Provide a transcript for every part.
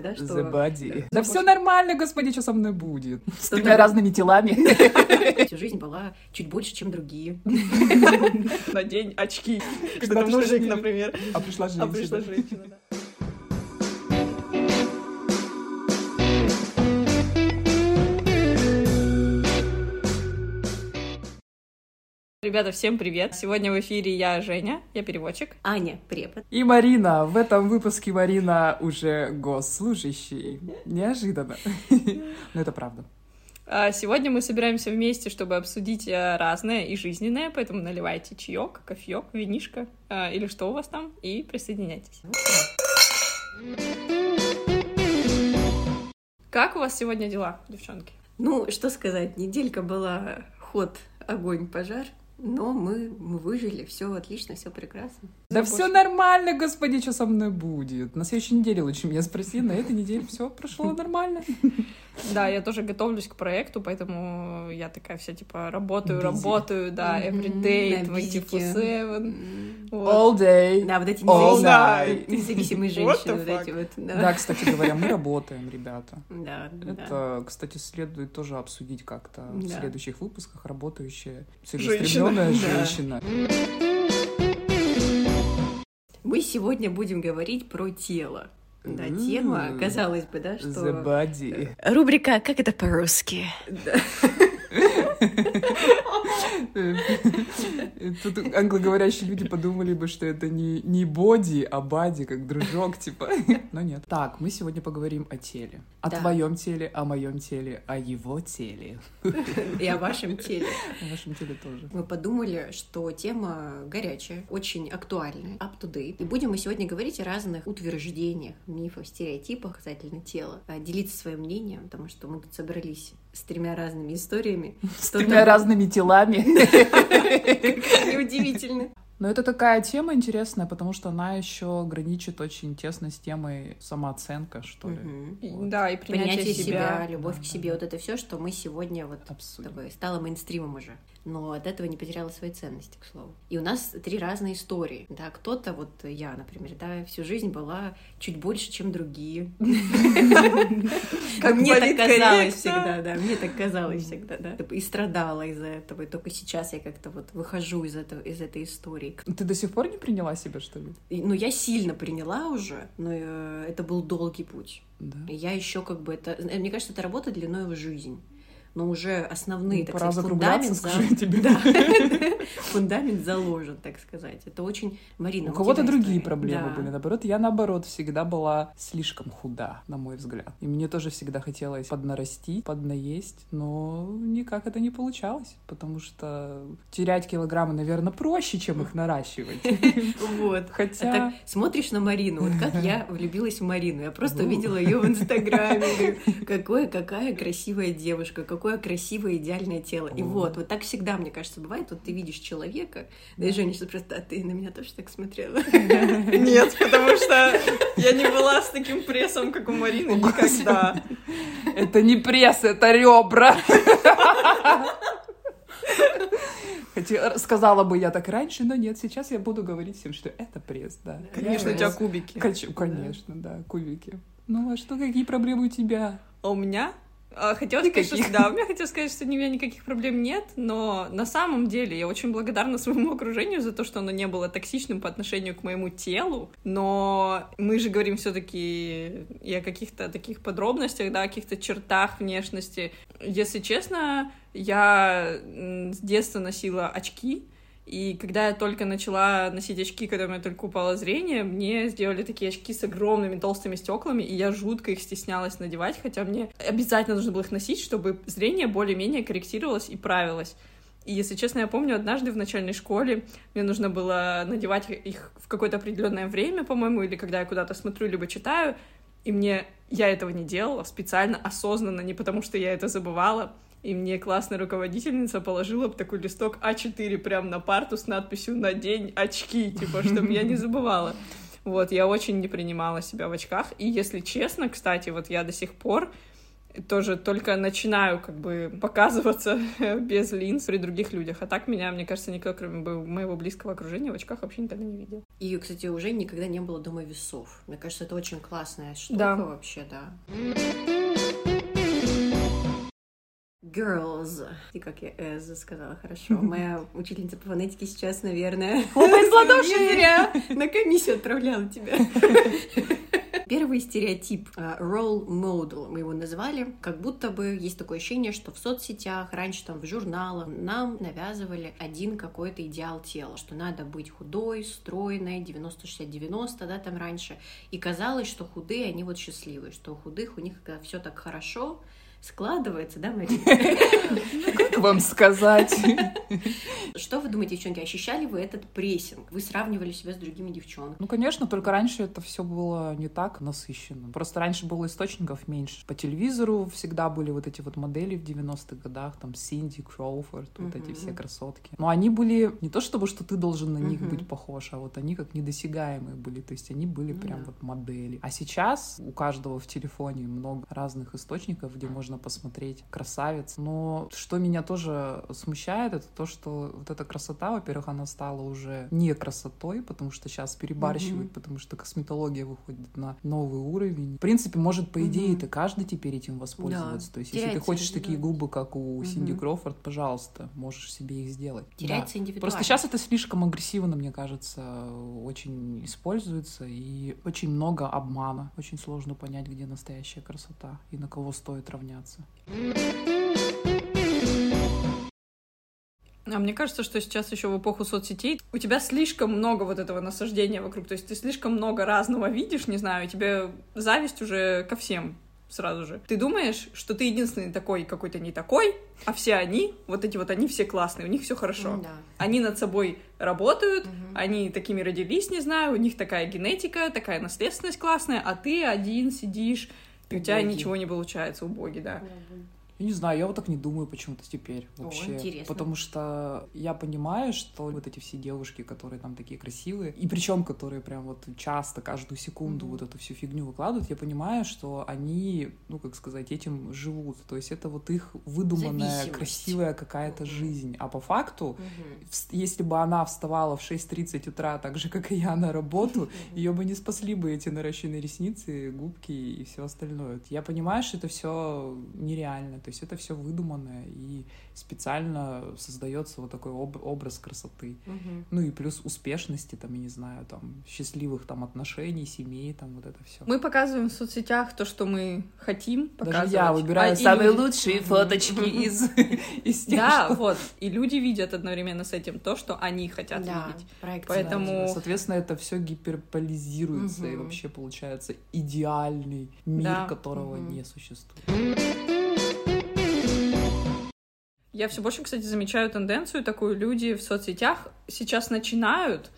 да, что... The body. Да Да все нормально, господи, что со мной будет? С тремя разными телами. Всю жизнь была чуть больше, чем другие. Надень очки. Когда мужик, например. А пришла А женщина. пришла женщина, да. Ребята, всем привет! Сегодня в эфире я, Женя, я переводчик. Аня, препод. И Марина. В этом выпуске Марина уже госслужащий. Неожиданно. Но это правда. А Сегодня мы собираемся вместе, чтобы обсудить э, разное и жизненное, поэтому наливайте чаек, кофеек, винишко э, или что у вас там, и присоединяйтесь. Как у вас сегодня дела, девчонки? Ну, что сказать, неделька была ход, огонь, пожар, но мы, мы выжили, все отлично, все прекрасно. Да все нормально, господи, что со мной будет? На следующей неделе лучше меня спроси, на этой неделе все прошло нормально. Да, я тоже готовлюсь к проекту, поэтому я такая вся типа работаю, Busy. работаю, да, на бизике. 24-7. М. Вот. All day. Да, вот эти All независимые, night. независимые What женщины, вот эти вот. Да, Да, кстати говоря, мы работаем, ребята. да, да. Это, кстати, следует тоже обсудить как-то в следующих выпусках. Работающая, Женщина. целеустремленная Да. женщина. Мы сегодня будем говорить про тело. Да, тема, казалось бы, да, The что... body. Рубрика «Как это по-русски?» Тут англоговорящие люди подумали бы, что это не, не боди, а бади, как дружок, типа. Но нет. Так, мы сегодня поговорим о теле. О Да. твоем теле, о моем теле, о его теле. И о вашем теле. О вашем теле тоже. Мы подумали, что тема горячая, очень актуальная, up to date. И будем мы сегодня говорить о разных утверждениях, мифах, стереотипах касательно тела. А, Делиться своим мнением, потому что мы тут собрались с тремя разными историями. С тремя разными телами. Неудивительно. Но это такая тема интересная, потому что она еще граничит очень тесно с темой самооценка, что ли. И- Вот. Да, и принятие, Принятие себя, себя. любовь Да, к себе, да. вот это все, что мы сегодня вот Обсудим. такое, стало мейнстримом уже. Но от этого не потеряла своей ценности, к слову. И у нас три разные истории. Да, кто-то, вот я, например, да, всю жизнь была чуть больше, чем другие. Как Мне так казалось всегда, да, мне так казалось всегда, да. И страдала из-за этого. И только сейчас я как-то вот выхожу из этого, из этой истории. Ты до сих пор не приняла себя, что ли? Ну, я сильно приняла уже, но э, это был долгий путь. Да. И Я еще как бы это... э, Мне кажется, это работа длиной в жизнь. Но уже основные, Ну, так пора сказать, фундамент, за- тебе. Да. фундамент заложен, так сказать. Это очень... Марина, У кого-то тебя другие история. проблемы Да. были. Наоборот, я наоборот всегда была слишком худа, на мой взгляд. И мне тоже всегда хотелось поднарастить, поднаесть, но никак это не получалось, потому что терять килограммы, наверное, проще, чем их наращивать. Вот. А Хотя... так смотришь на Марину, вот как я влюбилась в Марину. Я просто увидела ее в Инстаграме. говорю, какая красивая девушка, какое красивое идеальное тело. И вот, вот так всегда, мне кажется, бывает. Вот ты видишь человека, да и Женя сейчас просто, а ты на меня тоже так смотрела? Нет, потому что я не была с таким прессом, как у Марины, никогда. Это не пресс, это ребра. Хотя сказала бы я так раньше, но нет, сейчас я буду говорить всем, что это пресс, да. Конечно, у тебя кубики. Хочу, конечно, да, кубики. Ну а что, какие проблемы у тебя? А у меня? А, Хотела сказать, что да, у меня хотела сказать, что у меня никаких проблем нет, но на самом деле я очень благодарна своему окружению за то, что оно не было токсичным по отношению к моему телу, но мы же говорим все таки и о каких-то таких подробностях, да, о каких-то чертах внешности. Если честно, я с детства носила очки, и когда я только начала носить очки, когда у меня только упало зрение, мне сделали такие очки с огромными толстыми стеклами, и я жутко их стеснялась надевать, хотя мне обязательно нужно было их носить, чтобы зрение более-менее корректировалось и правилось. И, если честно, я помню, однажды в начальной школе мне нужно было надевать их в какое-то определенное время, по-моему, или когда я куда-то смотрю, либо читаю, и мне я этого не делала специально, осознанно, не потому что я это забывала. И мне классная руководительница положила такой листок А4 прямо на парту с надписью «Надень очки», типа, чтобы я не забывала. Вот, я очень не принимала себя в очках. И, если честно, кстати, вот я до сих пор тоже только начинаю как бы показываться без линз при других людях. А так меня, мне кажется, никто, кроме моего близкого окружения, в очках вообще никогда не видел. И, кстати, уже никогда не было дома весов. Мне кажется, это очень классная штука Да. вообще, да. Girls. И как я as сказала, хорошо. Моя учительница по фонетике сейчас, наверное, мои злоотношения! на комиссию отправляла тебя. Первый стереотип а, role model мы его назвали, как будто бы есть такое ощущение, что в соцсетях, раньше там в журналах нам навязывали один какой-то идеал тела, что надо быть худой, стройной, 90-60-90, да, там раньше. И казалось, что худые, они вот счастливые, что у худых у них все так хорошо складывается, да, Марина? Как вам сказать? Что вы думаете, девчонки, ощущали вы этот прессинг? Вы сравнивали себя с другими девчонками? Ну, конечно, только раньше это все было не так насыщенно. Просто раньше было источников меньше. По телевизору всегда были вот эти вот модели в 90-х годах, там Синди, Кроуфорд, вот эти все красотки. Но они были не то чтобы, что ты должен на них быть похож, а вот они как недосягаемые были. То есть они были Ну прям вот модели. А сейчас у каждого в телефоне много разных источников, где можно посмотреть красавиц. Но что меня тоже смущает, это то, что вот эта красота, во-первых, она стала уже не красотой, потому что сейчас перебарщивают, Мгм. потому что косметология выходит на новый уровень. В принципе, может, по идее, Мгм. это каждый теперь этим воспользоваться. То есть, если ты хочешь такие губы, как у Мгм. Синди Кроуфорд, пожалуйста, можешь себе их сделать. Да. Теряется индивидуальность. Просто сейчас это слишком агрессивно, мне кажется, очень используется, и очень много обмана. Очень сложно понять, где настоящая красота и на кого стоит равняться. А мне кажется, что сейчас еще в эпоху соцсетей у тебя слишком много вот этого насаждения вокруг, то есть ты слишком много разного видишь, не знаю, и тебе зависть уже ко всем сразу же. Ты думаешь, что ты единственный такой, какой-то не такой, а все они, вот эти вот они все классные, у них все хорошо. Да. Они над собой работают, Мгм. они такими родились, не знаю, у них такая генетика, такая наследственность классная, а ты один сидишь, и у тебя ничего не получается, убогий, да. Я не знаю, я вот так не думаю почему-то теперь О, вообще. интересно. Потому что я понимаю, что вот эти все девушки, которые там такие красивые, и причем которые прям вот часто, каждую секунду Мгм. вот эту всю фигню выкладывают, я понимаю, что они, ну, как сказать, этим живут. То есть это вот их выдуманная, красивая какая-то Мгм. жизнь. А по факту, вс- если бы она вставала в 6.30 утра, так же, как и я, на работу, ее бы не спасли бы эти наращенные ресницы, губки и все остальное. Я понимаю, что это все нереально, то есть это все выдуманное и специально создается вот такой об- образ красоты. Мгм. Ну и плюс успешности, там, я не знаю, там, счастливых там отношений, семей, там, вот это все. Мы показываем в соцсетях то, что мы хотим показывать. Даже я выбираю а самые люди- лучшие фоточки из, из тех, Да, что- вот. И люди видят одновременно с этим то, что они хотят Да, видеть. проекция. Поэтому- Соответственно, это все гиперполизируется, и вообще получается идеальный мир, Да. которого не существует. Я все больше, кстати, замечаю тенденцию такую. Люди в соцсетях сейчас начинают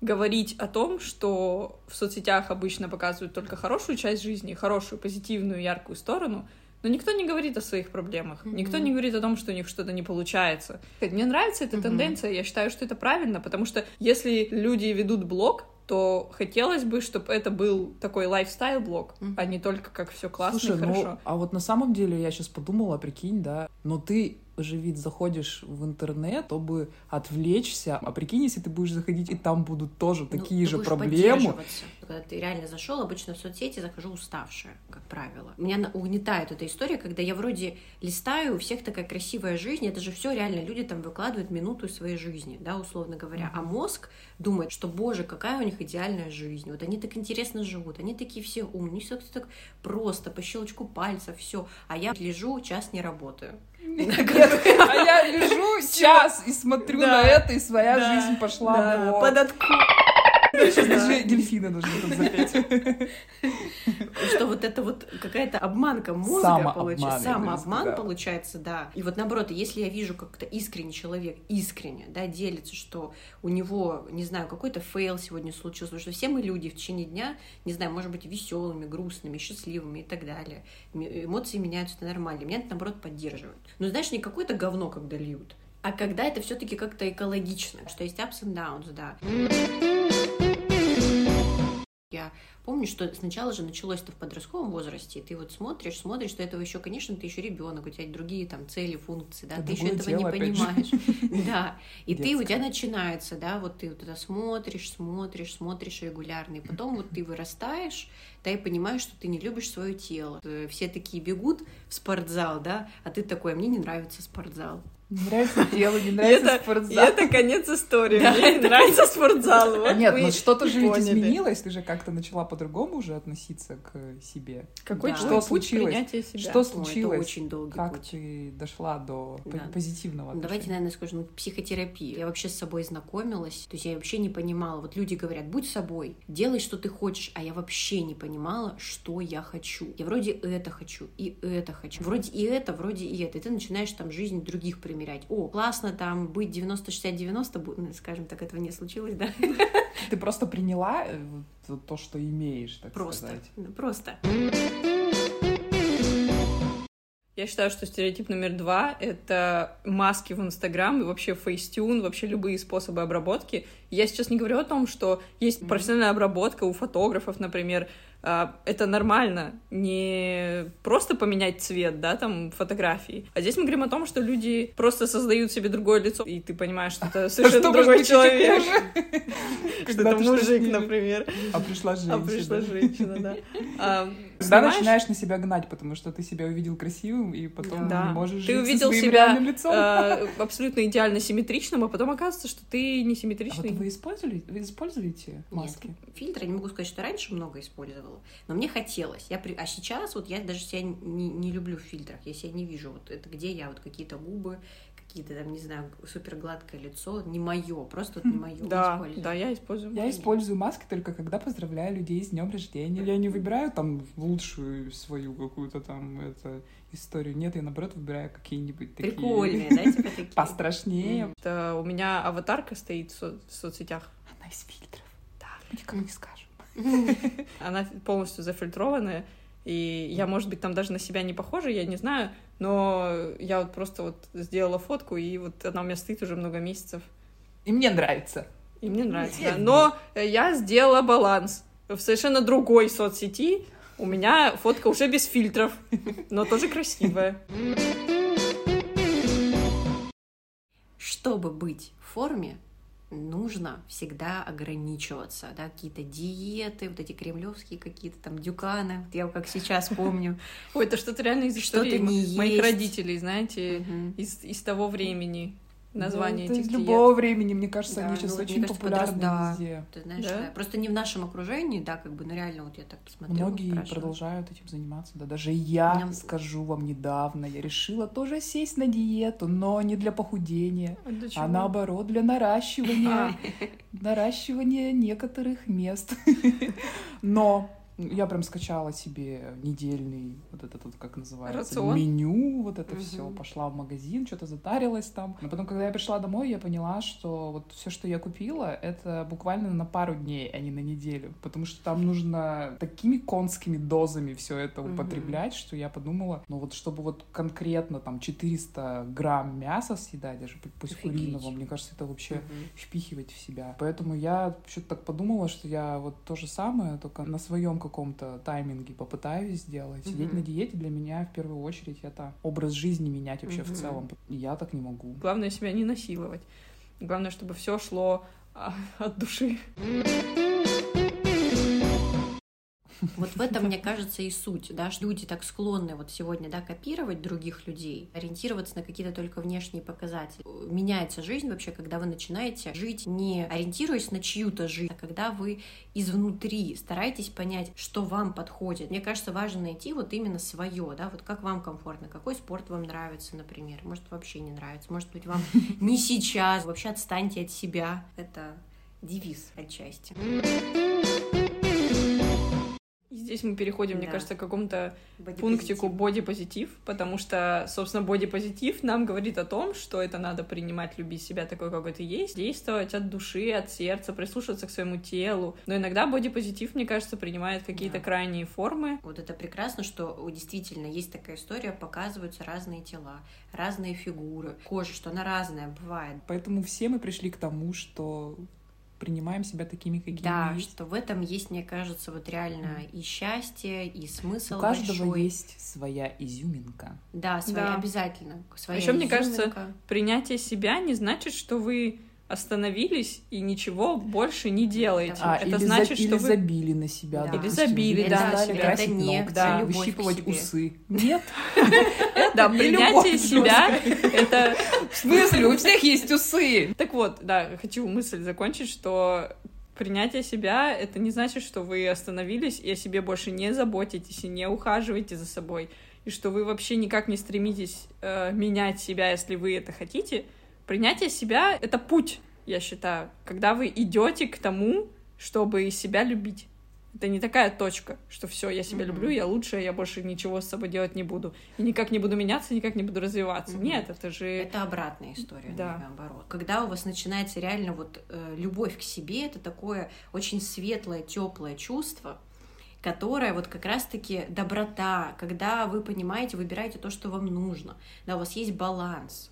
говорить о том, что в соцсетях обычно показывают только хорошую часть жизни, хорошую, позитивную, яркую сторону, но никто не говорит о своих проблемах, Мгм. никто не говорит о том, что у них что-то не получается. Мне нравится эта Мгм. тенденция, я считаю, что это правильно, потому что если люди ведут блог, то хотелось бы, чтобы это был такой лайфстайл-блог, Мгм. а не только как все классно Слушай, и ну, хорошо. а вот на самом деле я сейчас подумала, прикинь, да, но ты ведь заходишь в интернет, чтобы отвлечься, а прикинь, если ты будешь заходить, и там будут тоже Ну, такие же проблемы. Когда ты реально зашел, обычно в соцсети захожу уставшая, как правило. Меня угнетает эта история, когда я вроде листаю, у всех такая красивая жизнь, это же все реально люди там выкладывают минуту своей жизни, да, условно говоря. А мозг думает, что, боже, какая у них идеальная жизнь. Вот они так интересно живут, они такие все умные, все так просто, по щелчку пальцев, все. А я лежу, час не работаю. А я лежу час и смотрю на это, и своя жизнь пошла под Сейчас даже дельфины нужно тут запеть. что вот это вот какая-то обманка мозга получается. Самообман получается, да. И вот наоборот, если я вижу как-то искренний человек, искренне, да, делится, что у него, не знаю, какой-то fail сегодня случился, потому что все мы люди в течение дня, не знаю, может быть, веселыми, грустными, счастливыми и так далее. Эмоции меняются, это нормально. Меня это, наоборот, поддерживает. Но знаешь, не какое-то говно, когда льют, а когда это все-таки как-то экологично, что есть ups and downs, да. Я помню, что сначала же началось-то в подростковом возрасте, и ты вот смотришь, смотришь, что этого еще, конечно, ты еще ребенок, у тебя другие там цели, функции, да, ты еще этого не понимаешь. Да, и ты, у тебя начинается, да, вот ты вот это смотришь, смотришь, смотришь регулярно, и потом вот ты вырастаешь, да, и понимаешь, что ты не любишь свое тело. Э, все такие бегут в спортзал, да, а ты такой, а мне не нравится спортзал. Не нравится тело, не нравится это, спортзал. это конец истории. Да, Мне это... нравится спортзал. Вот Нет, но что-то же ведь изменилось. Ты же как-то начала по-другому уже относиться к себе. Какой да. что случилось? себя? Что случилось? это очень долгий как путь. ты дошла до да. позитивного отношения? Давайте, наверное, скажем, психотерапия. Я вообще с собой знакомилась. То есть я вообще не понимала. Вот люди говорят, будь собой, делай, что ты хочешь. А я вообще не понимала, что я хочу. Я вроде это хочу, и это хочу. Вроде и это, вроде и это. И ты начинаешь там жизнь других примерять. О, класс классно там быть 90-60-90, ну, скажем так, этого не случилось, да? Ты просто приняла э, то, что имеешь, так просто, сказать. Просто. Я считаю, что стереотип номер два — это маски в Инстаграм и вообще фейстюн, вообще любые способы обработки. Я сейчас не говорю о том, что есть профессиональная обработка у фотографов, например, это нормально, не просто поменять цвет, да, там, фотографии. А здесь мы говорим о том, что люди просто создают себе другое лицо, и ты понимаешь, что это совершенно другой человек. Что это мужик, например. А пришла женщина. А пришла женщина, да. А, Когда начинаешь на себя гнать, потому что ты себя увидел красивым, и потом не можешь Ты увидел себя а, абсолютно идеально симметричным, а потом оказывается, что ты не симметричный. А вот вы использовали, вы используете маски? Фильтры, не могу сказать, что раньше много использовала использовала. Но мне хотелось. Я при... А сейчас вот я даже себя не, не люблю в фильтрах. Я себя не вижу. Вот это где я, вот какие-то губы, какие-то там, не знаю, супер гладкое лицо. Не мое, просто вот не мое. Да, да, я использую. Я использую маски только когда поздравляю людей с днем рождения. Я не выбираю там лучшую свою какую-то там это историю. Нет, я наоборот выбираю какие-нибудь такие... Прикольные, да, типа такие? Пострашнее. У меня аватарка стоит в, соцсетях. Она из фильтров. Да, никому не скажешь. Она полностью зафильтрованная, и я, может быть, там даже на себя не похожа, я не знаю, но я вот просто вот сделала фотку, и вот она у меня стоит уже много месяцев. И мне нравится. И мне нравится, да. Но я сделала баланс. В совершенно другой соцсети у меня фотка уже без фильтров, но тоже красивая. Чтобы быть в форме, нужно всегда ограничиваться, да, какие-то диеты, вот эти кремлевские какие-то там дюканы, вот я как сейчас помню. Ой, это что-то реально из истории моих родителей, знаете, из, из того времени название да, этих из любого времени, мне кажется, да, они сейчас ну, очень кажется, популярны да. везде. Ты знаешь, да? Да. просто не в нашем окружении, да, как бы, ну реально, вот я так посмотрела. Многие спрашиваю. продолжают этим заниматься, да, даже я, Меня... скажу вам недавно, я решила тоже сесть на диету, но не для похудения, а, для а наоборот для наращивания, а. наращивания некоторых мест. Но я прям скачала себе недельный вот этот вот, как называется, Рацион? меню, вот это угу. все. Пошла в магазин, что-то затарилась там. Но потом, когда я пришла домой, я поняла, что вот все, что я купила, это буквально на пару дней, а не на неделю. Потому что там нужно такими конскими дозами все это угу. употреблять, что я подумала, ну вот чтобы вот конкретно там 400 грамм мяса съедать, даже пусть Офигеть. куриного, мне кажется, это вообще угу. впихивать в себя. Поэтому я что-то так подумала, что я вот то же самое, только на своем каком-то тайминге попытаюсь сделать. Mm-hmm. Сидеть на диете для меня в первую очередь это образ жизни менять вообще mm-hmm. в целом. Я так не могу. Главное себя не насиловать. Главное, чтобы все шло а, от души. Вот в этом, мне кажется, и суть, да, что люди так склонны вот сегодня, да, копировать других людей, ориентироваться на какие-то только внешние показатели. Меняется жизнь вообще, когда вы начинаете жить не ориентируясь на чью-то жизнь, а когда вы изнутри стараетесь понять, что вам подходит. Мне кажется, важно найти вот именно свое, да, вот как вам комфортно, какой спорт вам нравится, например, может вообще не нравится, может быть вам не сейчас, вообще отстаньте от себя. Это девиз отчасти. Здесь мы переходим, да. мне кажется, к какому-то пунктику бодипозитив, потому что, собственно, бодипозитив нам говорит о том, что это надо принимать, любить себя такой, какой ты есть, действовать от души, от сердца, прислушиваться к своему телу. Но иногда бодипозитив, мне кажется, принимает какие-то да. крайние формы. Вот это прекрасно, что действительно есть такая история, показываются разные тела, разные фигуры, кожа, что она разная бывает. Поэтому все мы пришли к тому, что принимаем себя такими, какими Да, мы есть. что в этом есть, мне кажется, вот реально и счастье, и смысл У каждого большой. есть своя изюминка. Да, своя Да. обязательно. Своя Еще, мне кажется. Принятие себя не значит, что вы остановились и ничего больше не делаете. А, это или, значит, за- что или вы... забили на себя, Да. Или забили, или да, стали на себя. красить Это не ногти, да, выщипывать усы. Нет, Да, принятие себя — это... в смысле, у всех есть усы. Так вот, да, хочу мысль закончить, что принятие себя — это не значит, что вы остановились и о себе больше не заботитесь и не ухаживаете за собой, и что вы вообще никак не стремитесь э, менять себя, если вы это хотите. Принятие себя — это путь, я считаю, когда вы идете к тому, чтобы себя любить. Это не такая точка, что все, я себя Мгм. люблю, я лучшая, я больше ничего с собой делать не буду. И никак не буду меняться, никак не буду развиваться. Мгм. Нет, это же... Это обратная история, Да. наоборот. Когда у вас начинается реально вот э, любовь к себе, это такое очень светлое, теплое чувство, которое вот как раз-таки доброта, когда вы понимаете, выбираете то, что вам нужно, да, у вас есть баланс.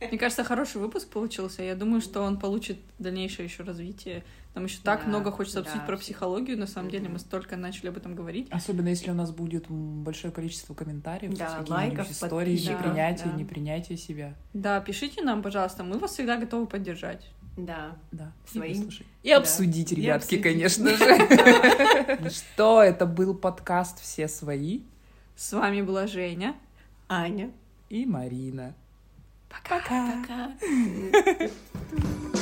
Мне кажется, хороший выпуск получился. Я думаю, что он получит дальнейшее еще развитие. Там еще так Да, много хочется обсудить да, про всё. психологию. На самом деле Мгм. мы столько начали об этом говорить. Особенно если у нас будет большое количество комментариев, Да, лайков, историями, подписчиков, принятия, да. непринятия себя. Да, пишите нам, пожалуйста. Мы вас всегда готовы поддержать. Да. Да, Своим. и. И Да. обсудить, И ребятки, обсудить. конечно же. Ну что, это был подкаст «Все свои» С вами была Женя. Аня. и Марина. Пока. Пока.